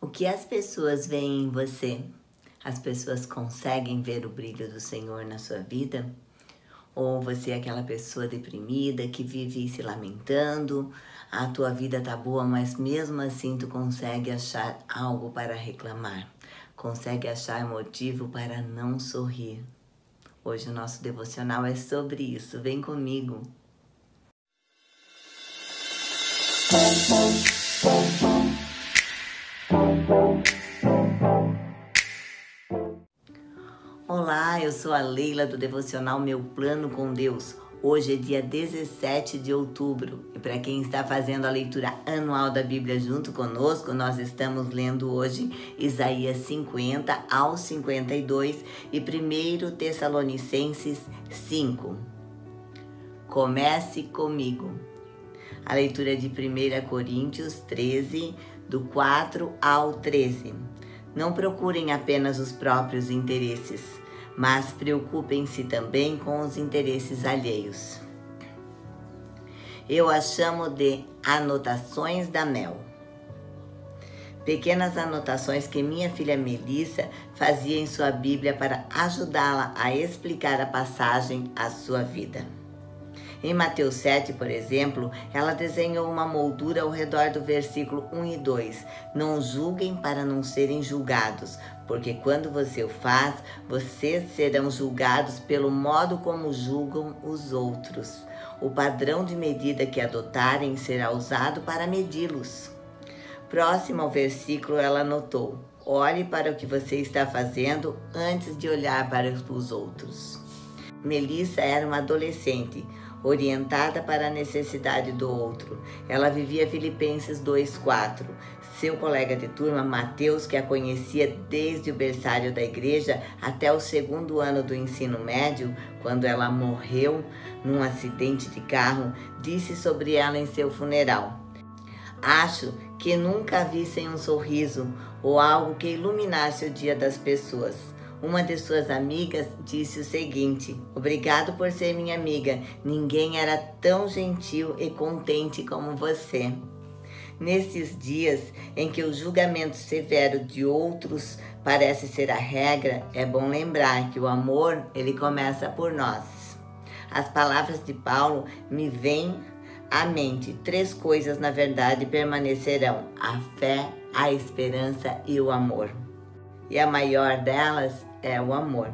O que as pessoas veem em você? As pessoas conseguem ver o brilho do Senhor na sua vida? Ou você é aquela pessoa deprimida que vive se lamentando? A tua vida tá boa, mas mesmo assim tu consegue achar algo para reclamar. Consegue achar motivo para não sorrir. Hoje o nosso devocional é sobre isso. Vem comigo. Olá, eu sou a Leila do devocional Meu Plano com Deus. Hoje é dia 17 de outubro e para quem está fazendo a leitura anual da Bíblia junto conosco, nós estamos lendo hoje Isaías 50 ao 52 e 1 Tessalonicenses 5. Comece comigo. A leitura de 1 Coríntios 13, do 4 ao 13. Não procurem apenas os próprios interesses, mas preocupem-se também com os interesses alheios. Eu a chamo de anotações da Mel. Pequenas anotações que minha filha Melissa fazia em sua Bíblia para ajudá-la a explicar a passagem à sua vida. Em Mateus 7, por exemplo, ela desenhou uma moldura ao redor do versículo 1 e 2. Não julguem para não serem julgados, porque quando você o faz, vocês serão julgados pelo modo como julgam os outros. O padrão de medida que adotarem será usado para medi-los. Próximo ao versículo, ela anotou: Olhe para o que você está fazendo antes de olhar para os outros. Melissa era uma adolescente orientada para a necessidade do outro. Ela vivia Filipenses 2:4. Seu colega de turma, Mateus, que a conhecia desde o berçário da igreja até o segundo ano do ensino médio, quando ela morreu num acidente de carro, disse sobre ela em seu funeral: Acho que nunca vi sem um sorriso ou algo que iluminasse o dia das pessoas. Uma de suas amigas disse o seguinte: Obrigado por ser minha amiga. Ninguém era tão gentil e contente como você. Nesses dias em que o julgamento severo de outros parece ser a regra, é bom lembrar que o amor, ele começa por nós. As palavras de Paulo me vêm à mente. Três coisas, na verdade, permanecerão: a fé, a esperança e o amor. E a maior delas é o amor.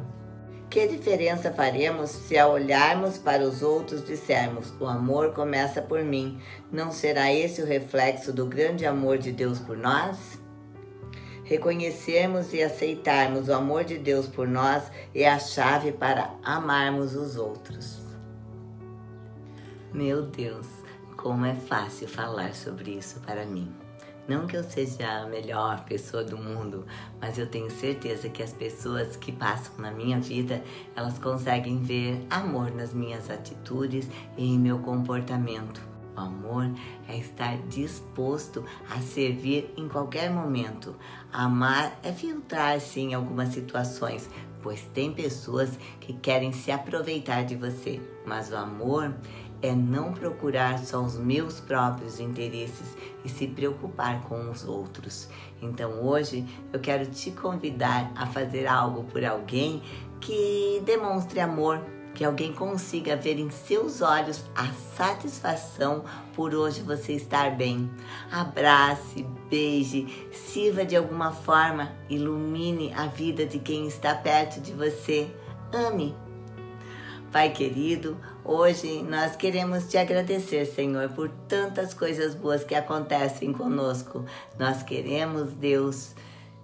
Que diferença faremos se ao olharmos para os outros dissermos: O amor começa por mim? Não será esse o reflexo do grande amor de Deus por nós? Reconhecermos e aceitarmos o amor de Deus por nós é a chave para amarmos os outros. Meu Deus, como é fácil falar sobre isso para mim. Não que eu seja a melhor pessoa do mundo, mas eu tenho certeza que as pessoas que passam na minha vida, elas conseguem ver amor nas minhas atitudes e em meu comportamento. O amor é estar disposto a servir em qualquer momento. Amar é filtrar sim algumas situações, pois tem pessoas que querem se aproveitar de você, mas o amor é não procurar só os meus próprios interesses e se preocupar com os outros. Então hoje eu quero te convidar a fazer algo por alguém que demonstre amor, que alguém consiga ver em seus olhos a satisfação por hoje você estar bem. Abrace, beije, sirva de alguma forma, ilumine a vida de quem está perto de você. Ame Pai querido, hoje nós queremos te agradecer, Senhor, por tantas coisas boas que acontecem conosco. Nós queremos, Deus,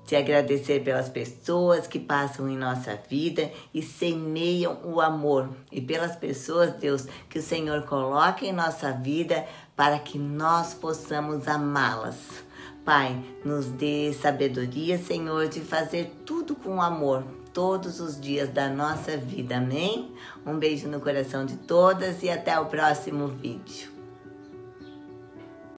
te agradecer pelas pessoas que passam em nossa vida e semeiam o amor, e pelas pessoas, Deus, que o Senhor coloca em nossa vida para que nós possamos amá-las. Pai, nos dê sabedoria, Senhor, de fazer tudo com amor, todos os dias da nossa vida. Amém? Um beijo no coração de todas e até o próximo vídeo.